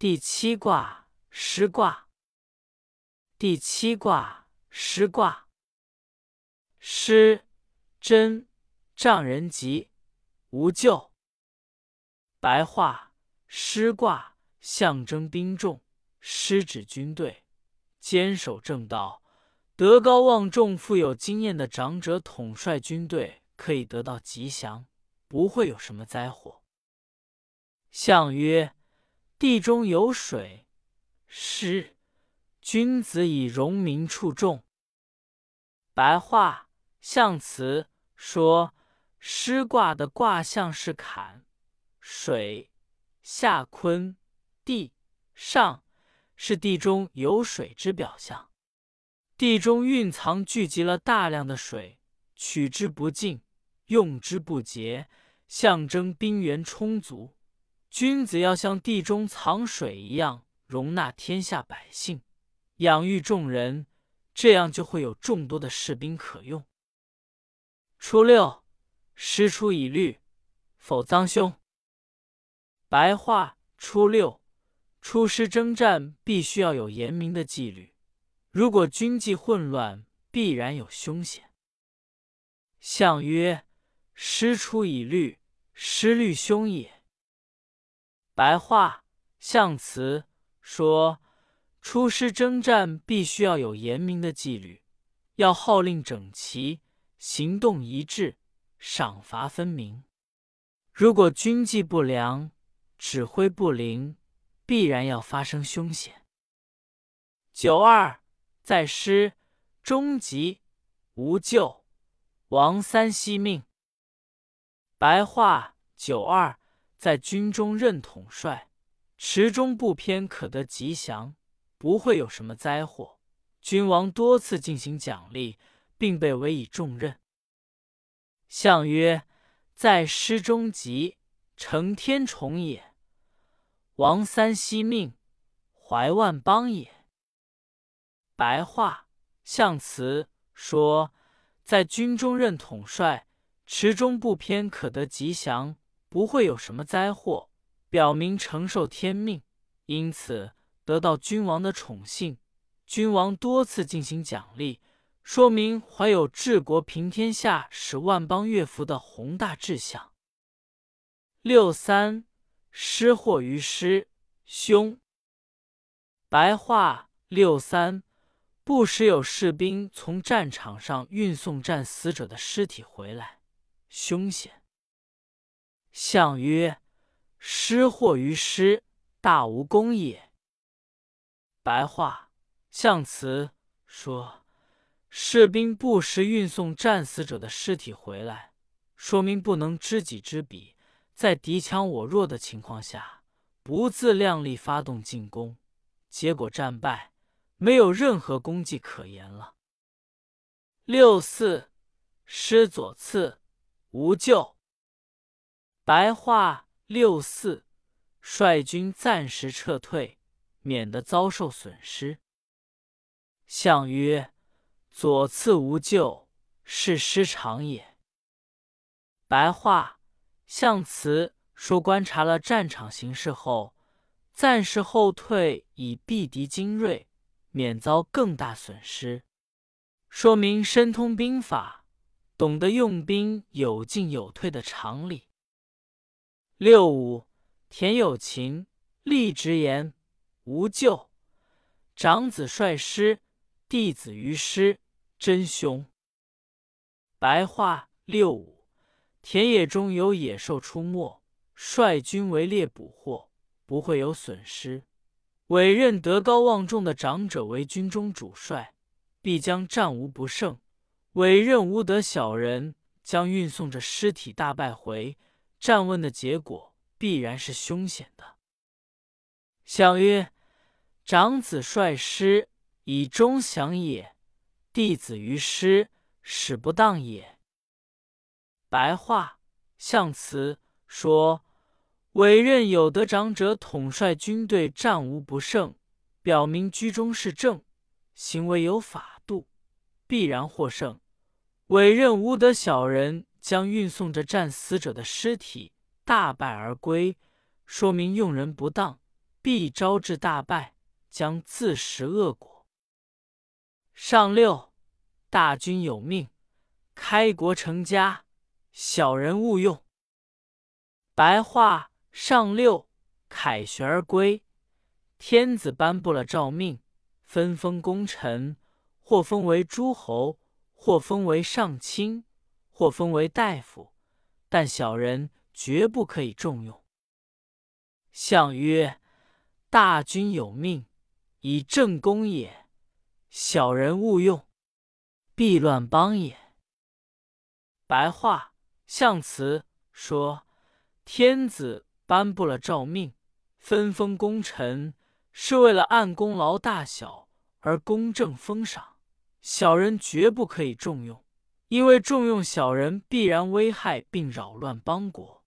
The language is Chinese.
第七卦师卦。第七卦师卦。师，真，丈人吉，无咎。白话：师卦象征兵众，师指军队，坚守正道。德高望重、富有经验的长者统帅军队，可以得到吉祥，不会有什么灾祸。象曰：地中有水，师。君子以容民处众。白话象辞说，师卦的卦象是坎，水下坤，地上是地中有水之表象。地中蕴藏聚集了大量的水，取之不尽，用之不竭，象征兵源充足。君子要像地中藏水一样，容纳天下百姓，养育众人，这样就会有众多的士兵可用。初六，师出以律，否脏凶。白话：初六，出师征战，必须要有严明的纪律。如果军纪混乱，必然有凶险。象曰：师出以律，师律凶也。白话象辞说，出师征战必须要有严明的纪律，要号令整齐，行动一致，赏罚分明。如果军纪不良，指挥不灵，必然要发生凶险。九二。在师，终吉，无咎。王三惜命。白话：九二在军中任统帅，持中不偏，可得吉祥，不会有什么灾祸。君王多次进行奖励，并被委以重任。相曰：在师中吉，承天宠也。王三惜命，怀万邦也。白话象辞说，在军中任统帅，持中不偏，可得吉祥，不会有什么灾祸，表明承受天命，因此得到君王的宠幸。君王多次进行奖励，说明怀有治国平天下、使万邦乐福的宏大志向。六三，失祸于师，凶。白话六三。不时有士兵从战场上运送战死者的尸体回来，凶险。相曰：失祸于师，大无功也。白话象辞说，士兵不时运送战死者的尸体回来，说明不能知己知彼，在敌强我弱的情况下，不自量力发动进攻，结果战败。没有任何功绩可言了。六四，师左次，无咎。白话：六四，率军暂时撤退，免得遭受损失。相曰：左次无咎，是失常也。白话：象辞说，观察了战场形势后，暂时后退，以避敌精锐。免遭更大损失，说明深通兵法，懂得用兵有进有退的常理。六五，田有禽，立直言，无咎。长子率师，弟子于师，真凶。白话：六五，田野中有野兽出没，率军围猎捕获，不会有损失。委任德高望重的长者为军中主帅，必将战无不胜；委任无德小人，将运送着尸体大败回，战问的结果必然是凶险的。相曰：长子率师，以忠降也；弟子于师，使不当也。白话象辞说。委任有德长者统帅军队，战无不胜，表明居中是正，行为有法度，必然获胜。委任无德小人将运送着战死者的尸体大败而归，说明用人不当，必招致大败，将自食恶果。上六，大军有命，开国成家，小人勿用。白话：上六，凯旋而归，天子颁布了诏命，分封功臣，或封为诸侯，或封为上卿，或封为大夫，但小人绝不可以重用。相曰：大军有命，以正公也；小人勿用，必乱邦也。白话：象辞说，天子颁布了诏命，分封功臣，是为了按功劳大小而公正封赏；小人绝不可以重用，因为重用小人必然危害并扰乱邦国。